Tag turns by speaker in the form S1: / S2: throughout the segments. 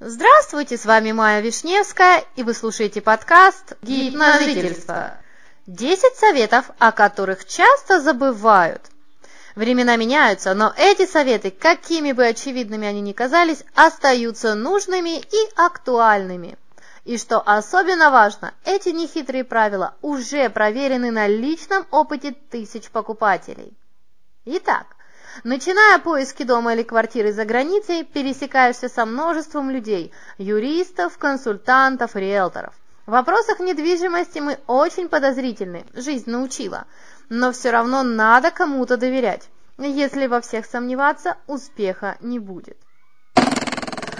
S1: Здравствуйте, с вами Майя Вишневская, и вы слушаете подкаст «Гид на жительство». 10 советов, о которых часто забывают. Времена меняются, но эти советы, какими бы очевидными они ни казались, остаются нужными и актуальными. И что особенно важно, эти нехитрые правила уже проверены на личном опыте тысяч покупателей. Итак, Начиная поиски дома или квартиры за границей, пересекаешься со множеством людей – юристов, консультантов, риэлторов. В вопросах недвижимости мы очень подозрительны, жизнь научила, но все равно надо кому-то доверять. Если во всех сомневаться, успеха не будет.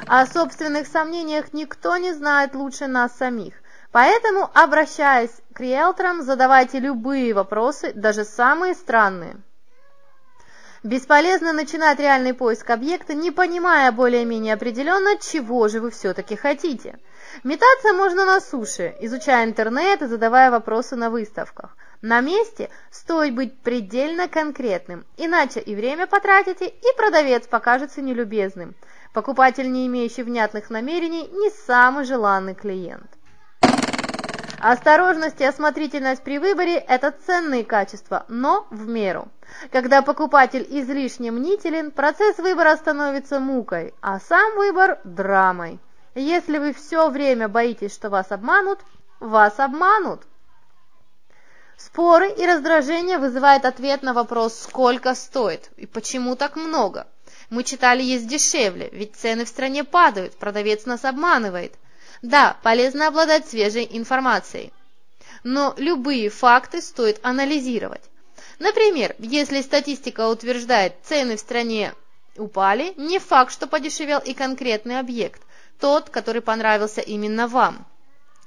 S1: О собственных сомнениях никто не знает лучше нас самих. Поэтому, обращаясь к риэлторам, задавайте любые вопросы, даже самые странные. Бесполезно начинать реальный поиск объекта, не понимая более-менее определенно, чего же вы все-таки хотите. Метаться можно на суше, изучая интернет и задавая вопросы на выставках. На месте стоит быть предельно конкретным, иначе и время потратите, и продавец покажется нелюбезным. Покупатель, не имеющий внятных намерений, не самый желанный клиент. Осторожность и осмотрительность при выборе – это ценные качества, но в меру. Когда покупатель излишне мнителен, процесс выбора становится мукой, а сам выбор – драмой. Если вы все время боитесь, что вас обманут, вас обманут. Споры и раздражение вызывает ответ на вопрос «Сколько стоит?» и «Почему так много?» Мы читали «Есть дешевле», ведь цены в стране падают, продавец нас обманывает – да, полезно обладать свежей информацией, но любые факты стоит анализировать. Например, если статистика утверждает, цены в стране упали, не факт, что подешевел и конкретный объект, тот, который понравился именно вам.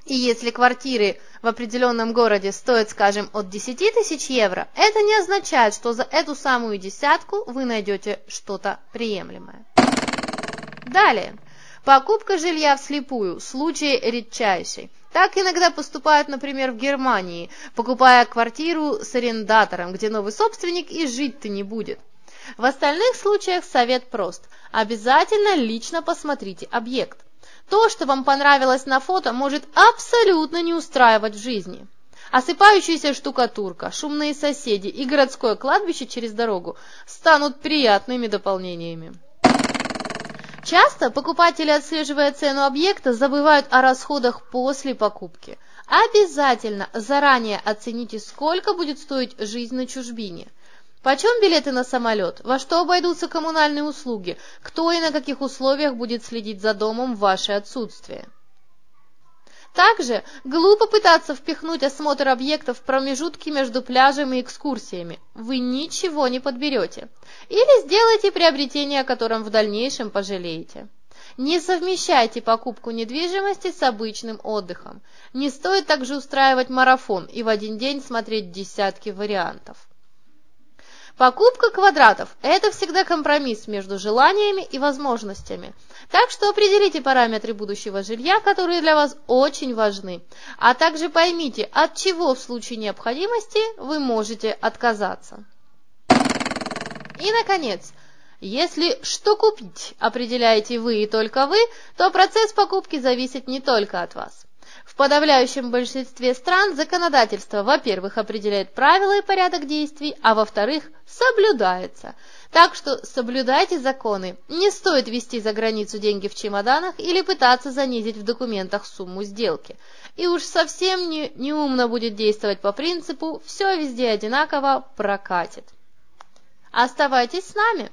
S1: И если квартиры в определенном городе стоят, скажем, от 10 тысяч евро, это не означает, что за эту самую десятку вы найдете что-то приемлемое. Далее. Покупка жилья вслепую – случай редчайший. Так иногда поступают, например, в Германии, покупая квартиру с арендатором, где новый собственник и жить-то не будет. В остальных случаях совет прост. Обязательно лично посмотрите объект. То, что вам понравилось на фото, может абсолютно не устраивать в жизни. Осыпающаяся штукатурка, шумные соседи и городское кладбище через дорогу станут приятными дополнениями. Часто покупатели, отслеживая цену объекта, забывают о расходах после покупки. Обязательно заранее оцените, сколько будет стоить жизнь на чужбине. Почем билеты на самолет? Во что обойдутся коммунальные услуги? Кто и на каких условиях будет следить за домом в ваше отсутствие? Также глупо пытаться впихнуть осмотр объектов в промежутки между пляжем и экскурсиями. Вы ничего не подберете. Или сделайте приобретение, о котором в дальнейшем пожалеете. Не совмещайте покупку недвижимости с обычным отдыхом. Не стоит также устраивать марафон и в один день смотреть десятки вариантов. Покупка квадратов – это всегда компромисс между желаниями и возможностями. Так что определите параметры будущего жилья, которые для вас очень важны. А также поймите, от чего в случае необходимости вы можете отказаться. И, наконец, если что купить определяете вы и только вы, то процесс покупки зависит не только от вас. Подавляющем большинстве стран законодательство, во-первых, определяет правила и порядок действий, а во-вторых, соблюдается. Так что соблюдайте законы. Не стоит вести за границу деньги в чемоданах или пытаться занизить в документах сумму сделки. И уж совсем не, неумно будет действовать по принципу «все везде одинаково, прокатит». Оставайтесь с нами!